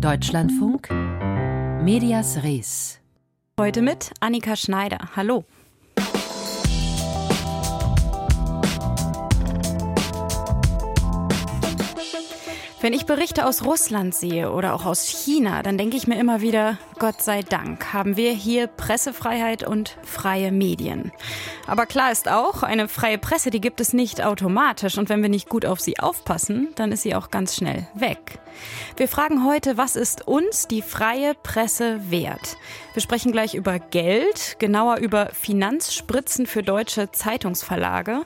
Deutschlandfunk Medias Res. Heute mit Annika Schneider. Hallo. Wenn ich Berichte aus Russland sehe oder auch aus China, dann denke ich mir immer wieder, Gott sei Dank haben wir hier Pressefreiheit und freie Medien. Aber klar ist auch, eine freie Presse, die gibt es nicht automatisch und wenn wir nicht gut auf sie aufpassen, dann ist sie auch ganz schnell weg. Wir fragen heute, was ist uns die freie Presse wert? Wir sprechen gleich über Geld, genauer über Finanzspritzen für deutsche Zeitungsverlage.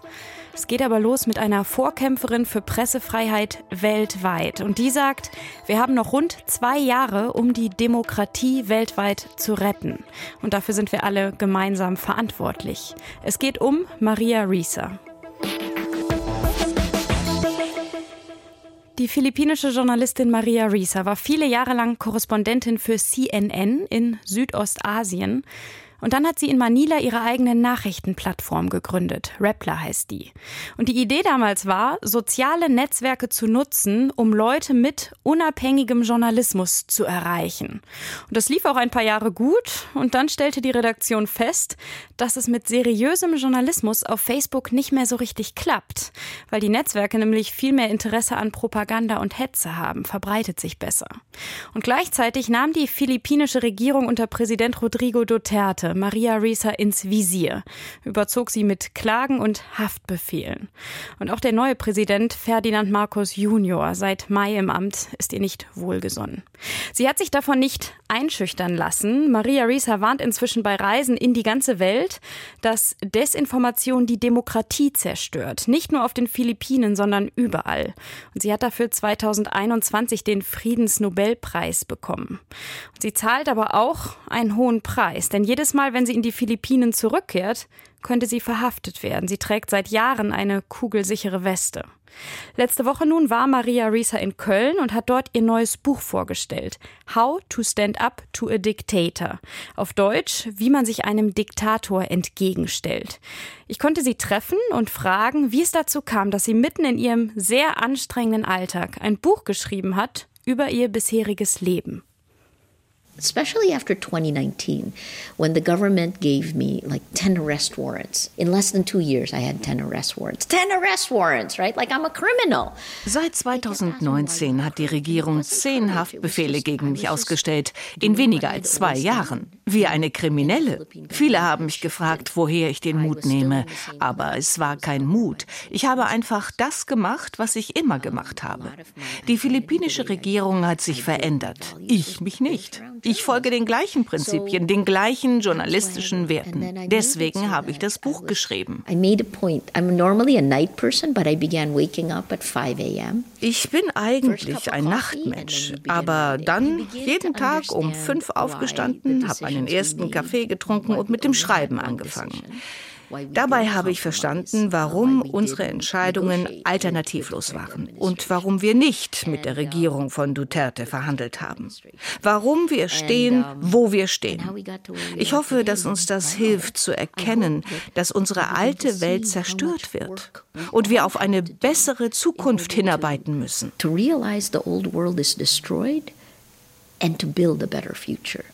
Es geht aber los mit einer Vorkämpferin für Pressefreiheit weltweit. Und die sagt, wir haben noch rund zwei Jahre, um die Demokratie weltweit zu retten. Und dafür sind wir alle gemeinsam verantwortlich. Es geht um Maria Risa. Die philippinische Journalistin Maria Risa war viele Jahre lang Korrespondentin für CNN in Südostasien. Und dann hat sie in Manila ihre eigene Nachrichtenplattform gegründet. Rappler heißt die. Und die Idee damals war, soziale Netzwerke zu nutzen, um Leute mit unabhängigem Journalismus zu erreichen. Und das lief auch ein paar Jahre gut. Und dann stellte die Redaktion fest, dass es mit seriösem Journalismus auf Facebook nicht mehr so richtig klappt, weil die Netzwerke nämlich viel mehr Interesse an Propaganda und Hetze haben, verbreitet sich besser. Und gleichzeitig nahm die philippinische Regierung unter Präsident Rodrigo Duterte Maria Risa ins Visier, überzog sie mit Klagen und Haftbefehlen. Und auch der neue Präsident Ferdinand Marcos Junior, seit Mai im Amt, ist ihr nicht wohlgesonnen. Sie hat sich davon nicht einschüchtern lassen. Maria Risa warnt inzwischen bei Reisen in die ganze Welt, dass Desinformation die Demokratie zerstört. Nicht nur auf den Philippinen, sondern überall. Und sie hat dafür 2021 den Friedensnobelpreis bekommen. Und sie zahlt aber auch einen hohen Preis, denn jedes Mal Mal, wenn sie in die Philippinen zurückkehrt, könnte sie verhaftet werden. Sie trägt seit Jahren eine kugelsichere Weste. Letzte Woche nun war Maria Risa in Köln und hat dort ihr neues Buch vorgestellt. How to Stand Up to a Dictator. Auf Deutsch, wie man sich einem Diktator entgegenstellt. Ich konnte sie treffen und fragen, wie es dazu kam, dass sie mitten in ihrem sehr anstrengenden Alltag ein Buch geschrieben hat über ihr bisheriges Leben. Especially after 2019, when the government gave me like 10 arrest warrants. In less than two years, I had 10 arrest warrants. 10 arrest warrants, right? Like I'm a criminal. Seit 2019 hat die Regierung zehn Haftbefehle gegen mich ausgestellt, in weniger als zwei Jahren. Wie eine Kriminelle. Viele haben mich gefragt, woher ich den Mut nehme. Aber es war kein Mut. Ich habe einfach das gemacht, was ich immer gemacht habe. Die philippinische Regierung hat sich verändert. Ich mich nicht. Ich folge den gleichen Prinzipien, den gleichen journalistischen Werten. Deswegen habe ich das Buch geschrieben. Ich bin eigentlich ein Nachtmensch, aber dann jeden Tag um fünf aufgestanden, habe einen ersten Kaffee getrunken und mit dem Schreiben angefangen. Dabei habe ich verstanden, warum unsere Entscheidungen alternativlos waren und warum wir nicht mit der Regierung von Duterte verhandelt haben. Warum wir stehen, wo wir stehen. Ich hoffe, dass uns das hilft zu erkennen, dass unsere alte Welt zerstört wird und wir auf eine bessere Zukunft hinarbeiten müssen. To realize the old world is destroyed and to build a better future.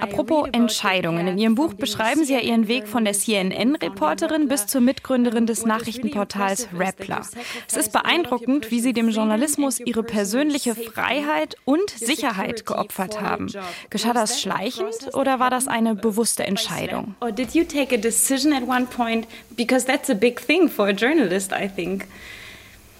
Apropos Entscheidungen. In Ihrem Buch beschreiben Sie ja Ihren Weg von der CNN-Reporterin bis zur Mitgründerin des Nachrichtenportals Rappler. Es ist beeindruckend, wie Sie dem Journalismus Ihre persönliche Freiheit und Sicherheit geopfert haben. Geschah das schleichend oder war das eine bewusste Entscheidung? Or did you take a decision at one point? Because that's a big thing for a journalist, I think.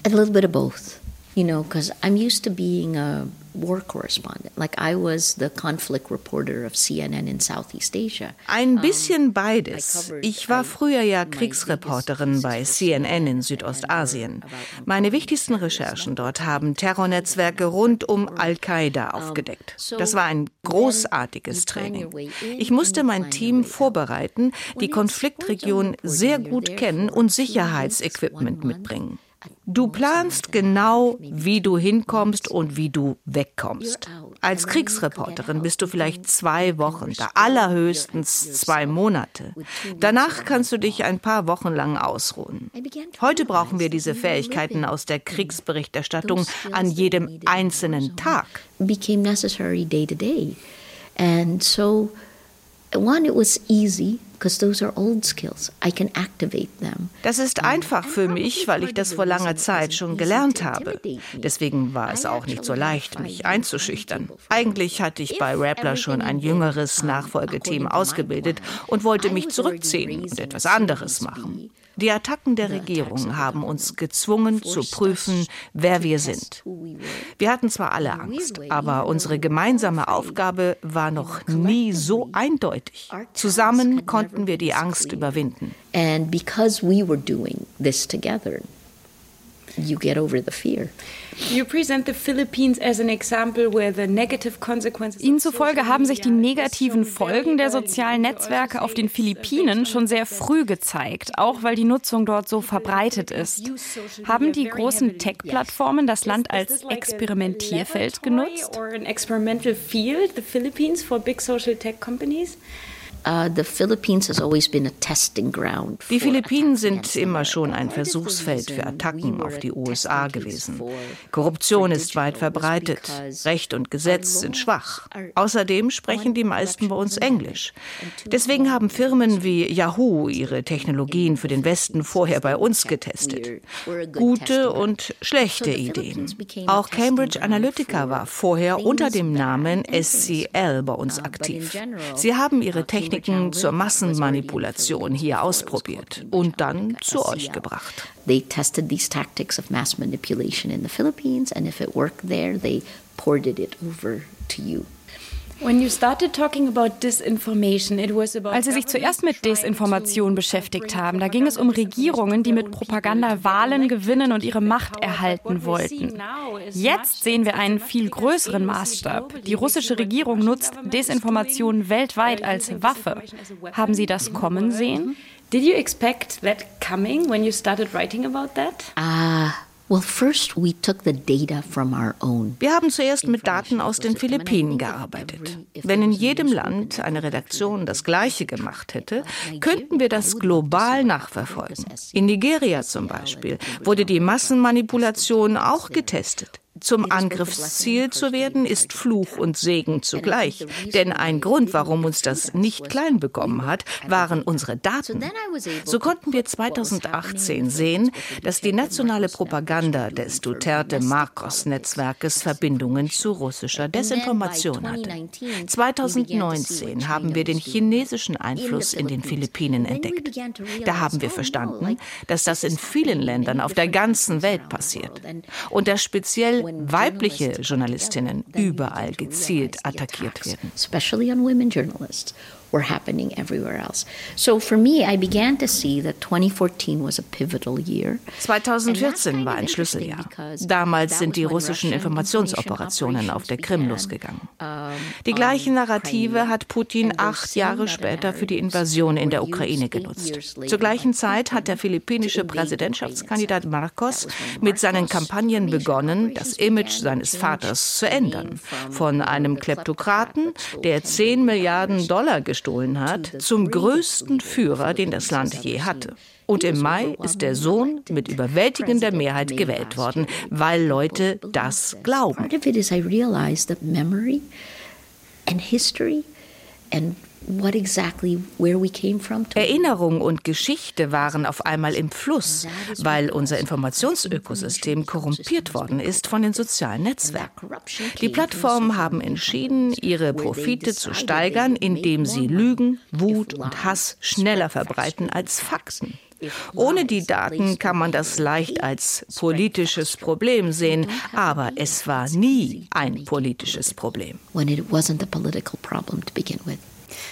A little bit of both. You know, because I'm used to being a war correspondent. Like I was the conflict reporter of CNN in Southeast Asia. Ein bisschen beides. Ich war früher ja Kriegsreporterin bei CNN in Südostasien. Meine wichtigsten Recherchen dort haben Terrornetzwerke rund um Al-Qaida aufgedeckt. Das war ein großartiges Training. Ich musste mein Team vorbereiten, die Konfliktregion sehr gut kennen und Sicherheitsequipment mitbringen. Du planst genau, wie du hinkommst und wie du wegkommst. Als Kriegsreporterin bist du vielleicht zwei Wochen, da allerhöchstens zwei Monate. Danach kannst du dich ein paar Wochen lang ausruhen. Heute brauchen wir diese Fähigkeiten aus der Kriegsberichterstattung an jedem einzelnen Tag. And so, one, it was easy das ist einfach für mich, weil ich das vor langer Zeit schon gelernt habe. Deswegen war es auch nicht so leicht, mich einzuschüchtern. Eigentlich hatte ich bei Rappler schon ein jüngeres Nachfolgeteam ausgebildet und wollte mich zurückziehen und etwas anderes machen. Die Attacken der Regierung haben uns gezwungen zu prüfen, wer wir sind. Wir hatten zwar alle Angst, aber unsere gemeinsame Aufgabe war noch nie so eindeutig. Zusammen konnten wir die Angst überwinden. And because we were doing this together, you get over the fear. Ihnen zufolge haben sich die negativen Folgen der sozialen Netzwerke auf den Philippinen schon sehr früh gezeigt, auch weil die Nutzung dort so verbreitet ist. Haben die großen Tech-Plattformen das Land als Experimentierfeld genutzt? Uh, die Philippinen sind immer schon ein Versuchsfeld für Attacken auf die USA gewesen. Korruption ist weit verbreitet. Recht und Gesetz sind schwach. Außerdem sprechen die meisten bei uns Englisch. Deswegen haben Firmen wie Yahoo ihre Technologien für den Westen vorher bei uns getestet. Gute und schlechte Ideen. Auch Cambridge Analytica war vorher unter dem Namen SCL bei uns aktiv. Sie haben ihre Technologien Techniken zur Massenmanipulation hier ausprobiert und dann zu euch gebracht. They tested these tactics of mass manipulation in the Philippines and if it worked there, they ported it over to you. Als Sie sich zuerst mit Desinformation beschäftigt haben, da ging es um Regierungen, die mit Propaganda Wahlen gewinnen und ihre Macht erhalten wollten. Jetzt sehen wir einen viel größeren Maßstab. Die russische Regierung nutzt Desinformation weltweit als Waffe. Haben Sie das kommen sehen? Did you expect that coming when you started writing about that? Ah. Wir haben zuerst mit Daten aus den Philippinen gearbeitet. Wenn in jedem Land eine Redaktion das Gleiche gemacht hätte, könnten wir das global nachverfolgen. In Nigeria zum Beispiel wurde die Massenmanipulation auch getestet. Zum Angriffsziel zu werden, ist Fluch und Segen zugleich. Denn ein Grund, warum uns das nicht klein bekommen hat, waren unsere Daten. So konnten wir 2018 sehen, dass die nationale Propaganda des Duterte-Marcos-Netzwerkes Verbindungen zu russischer Desinformation hatte. 2019 haben wir den chinesischen Einfluss in den Philippinen entdeckt. Da haben wir verstanden, dass das in vielen Ländern auf der ganzen Welt passiert und dass speziell weibliche Journalistinnen überall gezielt attackiert werden. Were happening everywhere else. So for me, I began to see that 2014 was a pivotal year. 2014 war ein Schlüsseljahr. Damals sind die russischen Informationsoperationen auf der Krim losgegangen. Die gleichen Narrative hat Putin acht Jahre später für die Invasion in der Ukraine genutzt. Zur gleichen Zeit hat der philippinische Präsidentschaftskandidat Marcos mit seinen Kampagnen begonnen, das Image seines Vaters zu ändern. Von einem Kleptokraten, der 10 Milliarden Dollar gestohlen hat, zum größten Führer, den das Land je hatte. Und im Mai ist der Sohn mit überwältigender Mehrheit gewählt worden, weil Leute das glauben. Erinnerung und Geschichte waren auf einmal im Fluss, weil unser Informationsökosystem korrumpiert worden ist von den sozialen Netzwerken. Die Plattformen haben entschieden, ihre Profite zu steigern, indem sie Lügen, Wut und Hass schneller verbreiten als Fakten. Ohne die Daten kann man das leicht als politisches Problem sehen, aber es war nie ein politisches Problem. When it wasn't a political problem to begin with.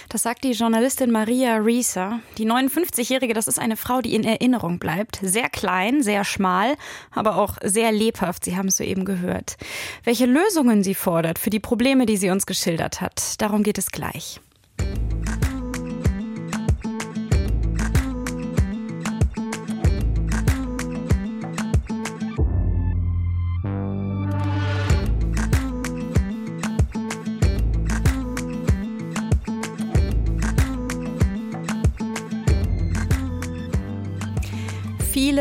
Das sagt die Journalistin Maria Rieser. Die 59-Jährige, das ist eine Frau, die in Erinnerung bleibt. Sehr klein, sehr schmal, aber auch sehr lebhaft. Sie haben es soeben gehört. Welche Lösungen sie fordert für die Probleme, die sie uns geschildert hat, darum geht es gleich.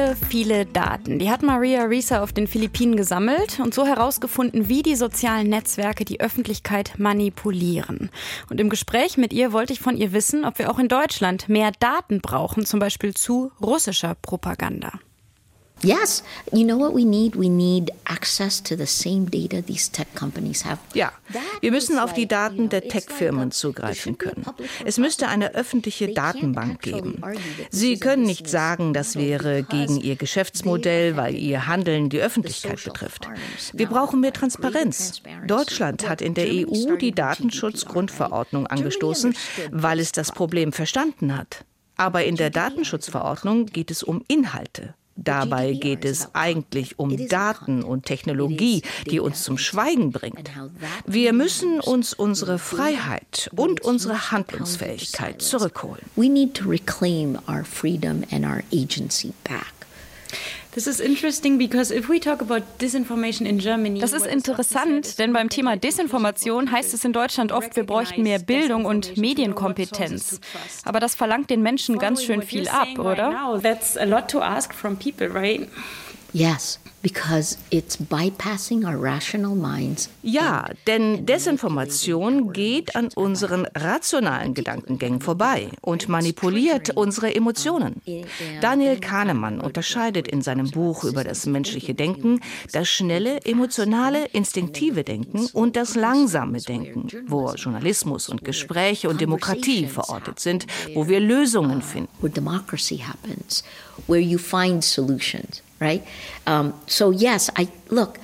Viele, viele Daten. Die hat Maria Risa auf den Philippinen gesammelt und so herausgefunden, wie die sozialen Netzwerke die Öffentlichkeit manipulieren. Und im Gespräch mit ihr wollte ich von ihr wissen, ob wir auch in Deutschland mehr Daten brauchen, zum Beispiel zu russischer Propaganda. Yes, you know what we need? We need access to the same data these tech companies have. Ja, wir müssen auf die Daten der Tech-Firmen zugreifen können. Es müsste eine öffentliche Datenbank geben. Sie können nicht sagen, das wäre gegen ihr Geschäftsmodell, weil ihr Handeln die Öffentlichkeit betrifft. Wir brauchen mehr Transparenz. Deutschland hat in der EU die Datenschutzgrundverordnung angestoßen, weil es das Problem verstanden hat. Aber in der Datenschutzverordnung geht es um Inhalte. Dabei geht es eigentlich um Daten und Technologie, die uns zum Schweigen bringt. Wir müssen uns unsere Freiheit und unsere Handlungsfähigkeit zurückholen. We need to reclaim our freedom and our agency back. Das ist interessant, denn beim Thema Desinformation heißt es in Deutschland oft, wir bräuchten mehr Bildung und Medienkompetenz. Aber das verlangt den Menschen ganz schön viel ab, oder? That's a lot to ask from people, right? Yes, because it's bypassing our rational minds. Ja, denn Desinformation geht an unseren rationalen Gedankengängen vorbei und manipuliert unsere Emotionen. Daniel Kahnemann unterscheidet in seinem Buch über das menschliche Denken das schnelle, emotionale, instinktive Denken und das langsame Denken, wo Journalismus und Gespräche und Demokratie verortet sind, wo wir Lösungen finden. Where you find solutions right? Um, so yes, I look.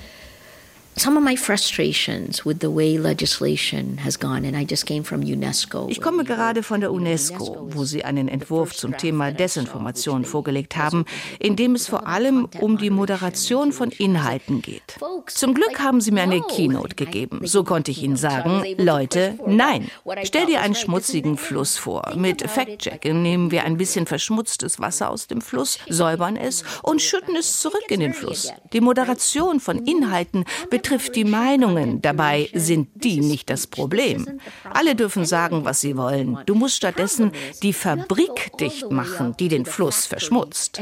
Ich komme gerade von der UNESCO, wo sie einen Entwurf zum Thema Desinformation vorgelegt haben, in dem es vor allem um die Moderation von Inhalten geht. Zum Glück haben sie mir eine Keynote gegeben. So konnte ich ihnen sagen, Leute, nein. Stell dir einen schmutzigen Fluss vor. Mit Fact-Checking nehmen wir ein bisschen verschmutztes Wasser aus dem Fluss, säubern es und schütten es zurück in den Fluss. Die Moderation von Inhalten betrifft betrifft die Meinungen. Dabei sind die nicht das Problem. Alle dürfen sagen, was sie wollen. Du musst stattdessen die Fabrik dicht machen, die den Fluss verschmutzt.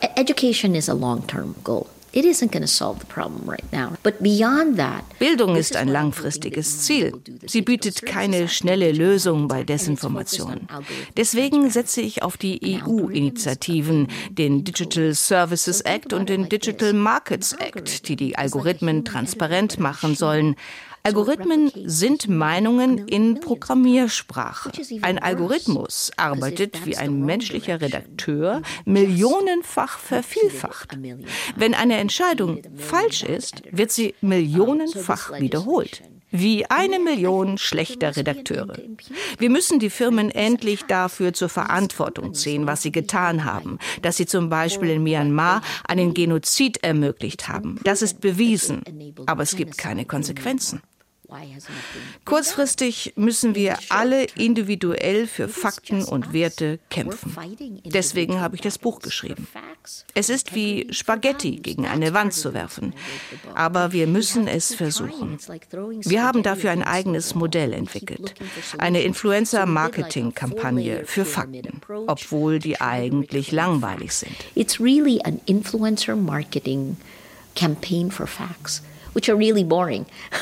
E-, education is a long-term goal. Bildung ist ein langfristiges Ziel. Sie bietet keine schnelle Lösung bei Desinformation. Deswegen setze ich auf die EU-Initiativen, den Digital Services Act und den Digital Markets Act, die die Algorithmen transparent machen sollen. Algorithmen sind Meinungen in Programmiersprache. Ein Algorithmus arbeitet wie ein menschlicher Redakteur, millionenfach vervielfacht. Wenn eine Entscheidung falsch ist, wird sie millionenfach wiederholt wie eine Million schlechter Redakteure. Wir müssen die Firmen endlich dafür zur Verantwortung ziehen, was sie getan haben, dass sie zum Beispiel in Myanmar einen Genozid ermöglicht haben. Das ist bewiesen, aber es gibt keine Konsequenzen. Kurzfristig müssen wir alle individuell für Fakten und Werte kämpfen. Deswegen habe ich das Buch geschrieben. Es ist wie Spaghetti gegen eine Wand zu werfen, aber wir müssen es versuchen. Wir haben dafür ein eigenes Modell entwickelt, eine Influencer-Marketing-Kampagne für Fakten, obwohl die eigentlich langweilig sind. It's really an influencer marketing campaign for facts which are really boring.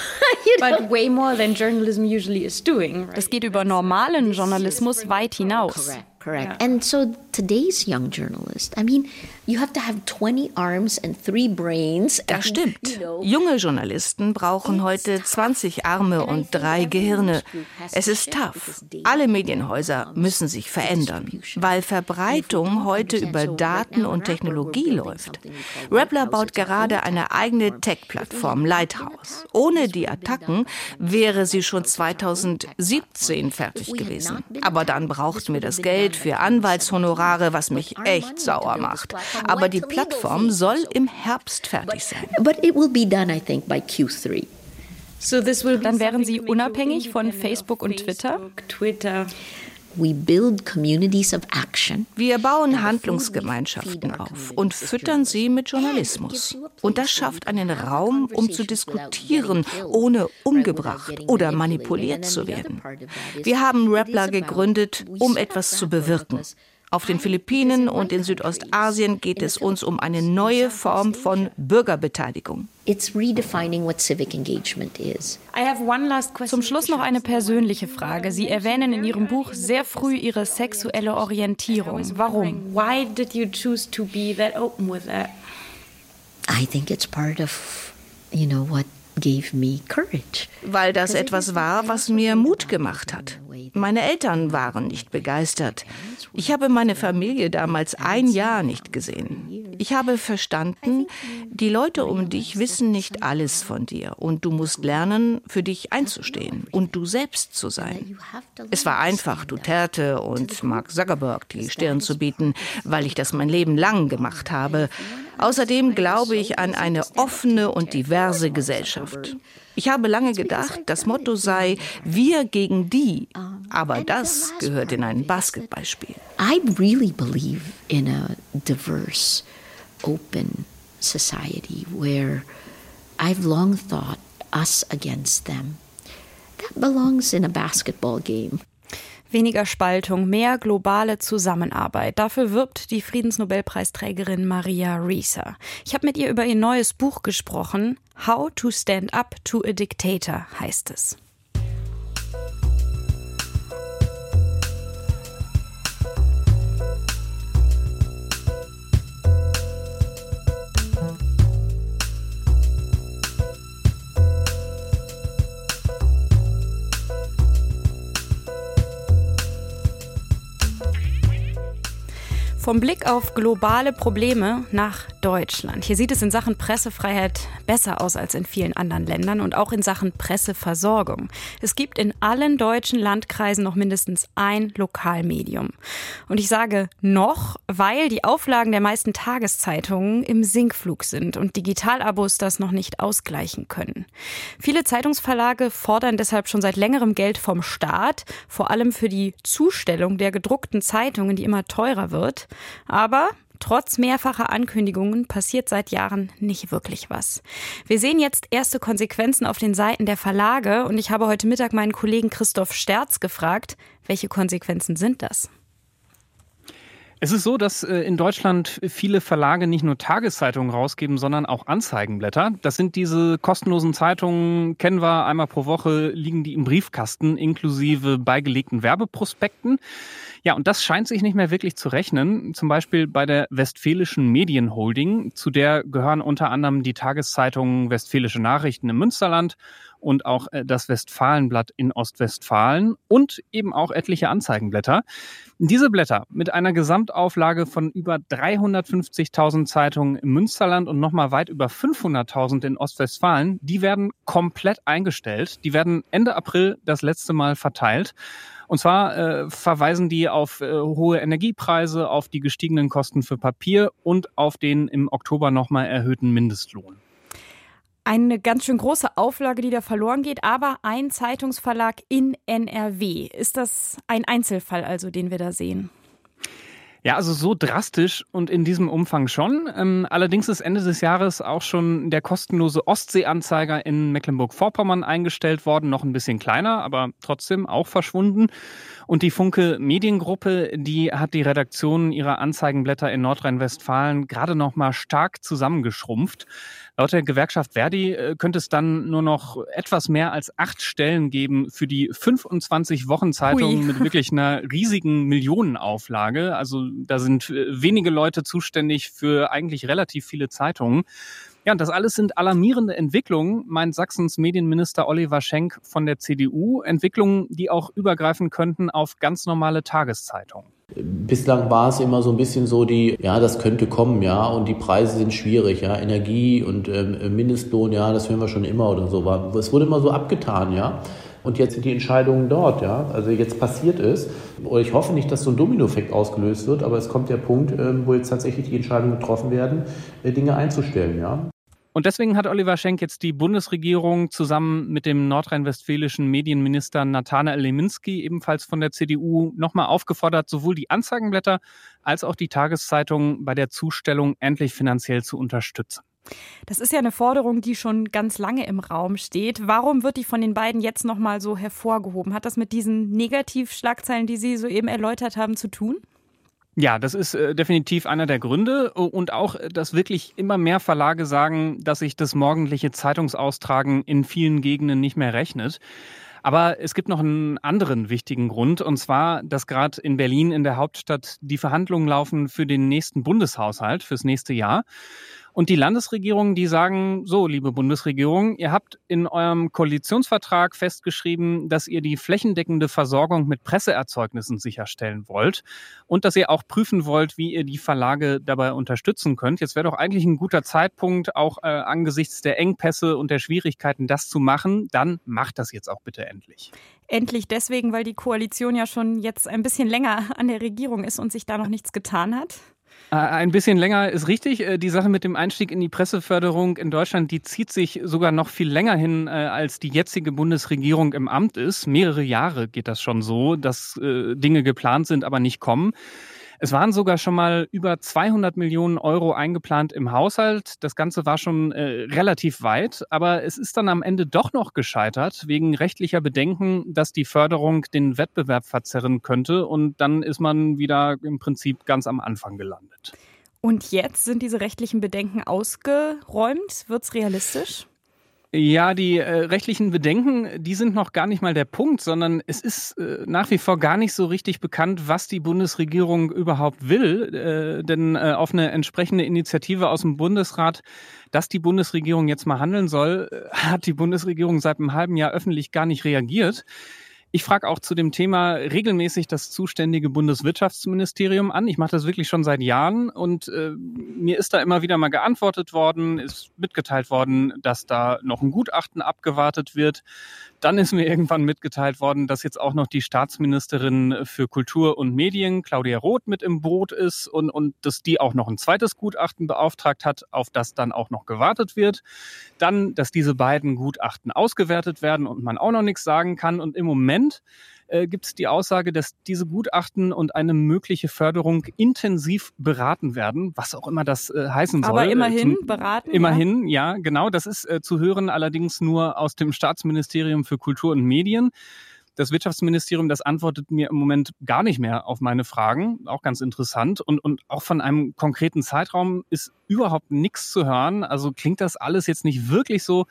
But way more than journalism usually is doing. Right? Das geht über normalen Journalismus weit hinaus. Correct. Yeah. And so today's young journalist, I mean, You have to have 20 arms and three brains. Das stimmt. Junge Journalisten brauchen heute 20 Arme und drei Gehirne. Es ist tough. Alle Medienhäuser müssen sich verändern, weil Verbreitung heute über Daten und Technologie läuft. Rappler baut gerade eine eigene Tech-Plattform, Lighthouse. Ohne die Attacken wäre sie schon 2017 fertig gewesen. Aber dann brauchten wir das Geld für Anwaltshonorare, was mich echt sauer macht. Aber die Plattform soll im Herbst fertig sein. But it will be done, I think, by Q3. So this will Dann wären Sie unabhängig von Facebook und Twitter? Twitter. Wir bauen Handlungsgemeinschaften auf und füttern sie mit Journalismus. Und das schafft einen Raum, um zu diskutieren, ohne umgebracht oder manipuliert zu werden. Wir haben Rappler gegründet, um etwas zu bewirken. Auf den Philippinen und in Südostasien geht es uns um eine neue Form von Bürgerbeteiligung. Zum Schluss noch eine persönliche Frage. Sie erwähnen in Ihrem Buch sehr früh Ihre sexuelle Orientierung. Warum? Why did you choose to be that open with that? I think it's part of, you know, what gave me courage. Weil das etwas war, was mir Mut gemacht hat. Meine Eltern waren nicht begeistert. Ich habe meine Familie damals ein Jahr nicht gesehen. Ich habe verstanden, die Leute um dich wissen nicht alles von dir und du musst lernen, für dich einzustehen und du selbst zu sein. Es war einfach, Duterte und Mark Zuckerberg die Stirn zu bieten, weil ich das mein Leben lang gemacht habe. Außerdem glaube ich an eine offene und diverse Gesellschaft. Ich habe lange gedacht, das Motto sei wir gegen die, aber das gehört in ein Basketballspiel. I really believe in a diverse, open society where I've long thought us against them. That belongs in a basketball game. Weniger Spaltung, mehr globale Zusammenarbeit. Dafür wirbt die Friedensnobelpreisträgerin Maria Risa. Ich habe mit ihr über ihr neues Buch gesprochen. How to Stand Up to a Dictator heißt es. Vom Blick auf globale Probleme nach Deutschland. Hier sieht es in Sachen Pressefreiheit besser aus als in vielen anderen Ländern und auch in Sachen Presseversorgung. Es gibt in allen deutschen Landkreisen noch mindestens ein Lokalmedium. Und ich sage noch, weil die Auflagen der meisten Tageszeitungen im Sinkflug sind und Digitalabos das noch nicht ausgleichen können. Viele Zeitungsverlage fordern deshalb schon seit längerem Geld vom Staat, vor allem für die Zustellung der gedruckten Zeitungen, die immer teurer wird. Aber Trotz mehrfacher Ankündigungen passiert seit Jahren nicht wirklich was. Wir sehen jetzt erste Konsequenzen auf den Seiten der Verlage und ich habe heute Mittag meinen Kollegen Christoph Sterz gefragt, welche Konsequenzen sind das? Es ist so, dass äh, in Deutschland viele Verlage nicht nur Tageszeitungen rausgeben, sondern auch Anzeigenblätter. Das sind diese kostenlosen Zeitungen, kennen wir einmal pro Woche, liegen die im Briefkasten inklusive beigelegten Werbeprospekten. Ja, und das scheint sich nicht mehr wirklich zu rechnen. Zum Beispiel bei der Westfälischen Medienholding. Zu der gehören unter anderem die Tageszeitungen Westfälische Nachrichten im Münsterland und auch äh, das Westfalenblatt in Ostwestfalen und eben auch etliche Anzeigenblätter. Diese Blätter mit einer Gesamtauflage von über 350.000 Zeitungen im Münsterland und nochmal weit über 500.000 in Ostwestfalen, die werden komplett eingestellt. Die werden Ende April das letzte Mal verteilt. Und zwar äh, verweisen die auf äh, hohe Energiepreise, auf die gestiegenen Kosten für Papier und auf den im Oktober nochmal erhöhten Mindestlohn. Eine ganz schön große Auflage, die da verloren geht, aber ein Zeitungsverlag in NRW. Ist das ein Einzelfall also, den wir da sehen? Ja, also so drastisch und in diesem Umfang schon. Ähm, allerdings ist Ende des Jahres auch schon der kostenlose Ostseeanzeiger in Mecklenburg-Vorpommern eingestellt worden. Noch ein bisschen kleiner, aber trotzdem auch verschwunden. Und die Funke Mediengruppe, die hat die Redaktion ihrer Anzeigenblätter in Nordrhein-Westfalen gerade noch mal stark zusammengeschrumpft. Laut der Gewerkschaft Verdi äh, könnte es dann nur noch etwas mehr als acht Stellen geben für die 25 Wochenzeitungen mit wirklich einer riesigen Millionenauflage. Also da sind äh, wenige Leute zuständig für eigentlich relativ viele Zeitungen. Ja, und das alles sind alarmierende Entwicklungen, meint Sachsens Medienminister Oliver Schenk von der CDU. Entwicklungen, die auch übergreifen könnten auf ganz normale Tageszeitungen. Bislang war es immer so ein bisschen so die, ja, das könnte kommen, ja, und die Preise sind schwierig, ja, Energie und ähm, Mindestlohn, ja, das hören wir schon immer oder so. Es wurde immer so abgetan, ja. Und jetzt sind die Entscheidungen dort, ja. Also jetzt passiert es. Ich hoffe nicht, dass so ein Dominoeffekt ausgelöst wird, aber es kommt der Punkt, ähm, wo jetzt tatsächlich die Entscheidungen getroffen werden, äh, Dinge einzustellen, ja. Und deswegen hat Oliver Schenk jetzt die Bundesregierung zusammen mit dem nordrhein-westfälischen Medienminister Nathanael Leminski, ebenfalls von der CDU, nochmal aufgefordert, sowohl die Anzeigenblätter als auch die Tageszeitungen bei der Zustellung endlich finanziell zu unterstützen. Das ist ja eine Forderung, die schon ganz lange im Raum steht. Warum wird die von den beiden jetzt nochmal so hervorgehoben? Hat das mit diesen Negativschlagzeilen, die Sie soeben erläutert haben, zu tun? Ja, das ist äh, definitiv einer der Gründe und auch, äh, dass wirklich immer mehr Verlage sagen, dass sich das morgendliche Zeitungsaustragen in vielen Gegenden nicht mehr rechnet. Aber es gibt noch einen anderen wichtigen Grund, und zwar, dass gerade in Berlin, in der Hauptstadt, die Verhandlungen laufen für den nächsten Bundeshaushalt, fürs nächste Jahr. Und die Landesregierungen, die sagen, so, liebe Bundesregierung, ihr habt in eurem Koalitionsvertrag festgeschrieben, dass ihr die flächendeckende Versorgung mit Presseerzeugnissen sicherstellen wollt und dass ihr auch prüfen wollt, wie ihr die Verlage dabei unterstützen könnt. Jetzt wäre doch eigentlich ein guter Zeitpunkt, auch äh, angesichts der Engpässe und der Schwierigkeiten, das zu machen. Dann macht das jetzt auch bitte endlich. Endlich deswegen, weil die Koalition ja schon jetzt ein bisschen länger an der Regierung ist und sich da noch nichts getan hat? Äh, ein bisschen länger ist richtig. Äh, die Sache mit dem Einstieg in die Presseförderung in Deutschland, die zieht sich sogar noch viel länger hin, äh, als die jetzige Bundesregierung im Amt ist. Mehrere Jahre geht das schon so, dass Dinge geplant sind, aber nicht kommen. Es waren sogar schon mal über 200 Millionen Euro eingeplant im Haushalt. Das Ganze war schon äh, relativ weit, aber es ist dann am Ende doch noch gescheitert wegen rechtlicher Bedenken, dass die Förderung den Wettbewerb verzerren könnte. Und dann ist man wieder im Prinzip ganz am Anfang gelandet. Und jetzt sind diese rechtlichen Bedenken ausgeräumt? Wird es realistisch? Ja, die äh, rechtlichen Bedenken, die sind noch gar nicht mal der Punkt, sondern es ist äh, nach wie vor gar nicht so richtig bekannt, was die Bundesregierung überhaupt will. Äh, denn äh, auf eine entsprechende Initiative aus dem Bundesrat, dass die Bundesregierung jetzt mal handeln soll, äh, hat die Bundesregierung seit einem halben Jahr öffentlich gar nicht reagiert. Ich frage auch zu dem Thema regelmäßig das zuständige Bundeswirtschaftsministerium an. Ich mache das wirklich schon seit Jahren und äh, mir ist da immer wieder mal geantwortet worden, ist mitgeteilt worden, dass da noch ein Gutachten abgewartet wird. Dann ist mir irgendwann mitgeteilt worden, dass jetzt auch noch die Staatsministerin für Kultur und Medien, Claudia Roth, mit im Boot ist und, und dass die auch noch ein zweites Gutachten beauftragt hat, auf das dann auch noch gewartet wird. Dann, dass diese beiden Gutachten ausgewertet werden und man auch noch nichts sagen kann. Und im Moment äh, gibt es die Aussage, dass diese Gutachten und eine mögliche Förderung intensiv beraten werden, was auch immer das äh, heißen soll. Aber immerhin Zum, beraten. Immerhin, ja. ja, genau. Das ist äh, zu hören, allerdings nur aus dem Staatsministerium für Kultur und Medien. Das Wirtschaftsministerium, das antwortet mir im Moment gar nicht mehr auf meine Fragen. Auch ganz interessant. Und, und auch von einem konkreten Zeitraum ist überhaupt nichts zu hören. Also klingt das alles jetzt nicht wirklich so,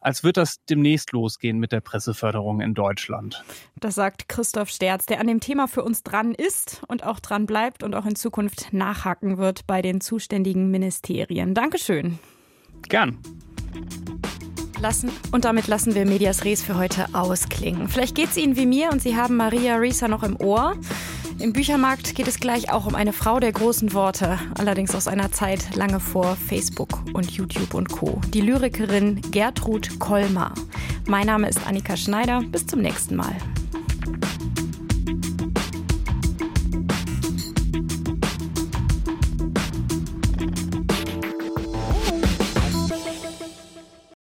als wird das demnächst losgehen mit der Presseförderung in Deutschland. Das sagt Christoph Sterz, der an dem Thema für uns dran ist und auch dran bleibt und auch in Zukunft nachhaken wird bei den zuständigen Ministerien. Dankeschön. Gern lassen. Und damit lassen wir Medias Res für heute ausklingen. Vielleicht geht es Ihnen wie mir und Sie haben Maria Risa noch im Ohr. Im Büchermarkt geht es gleich auch um eine Frau der großen Worte, allerdings aus einer Zeit lange vor Facebook und YouTube und Co. Die Lyrikerin Gertrud Kolmar. Mein Name ist Annika Schneider. Bis zum nächsten Mal.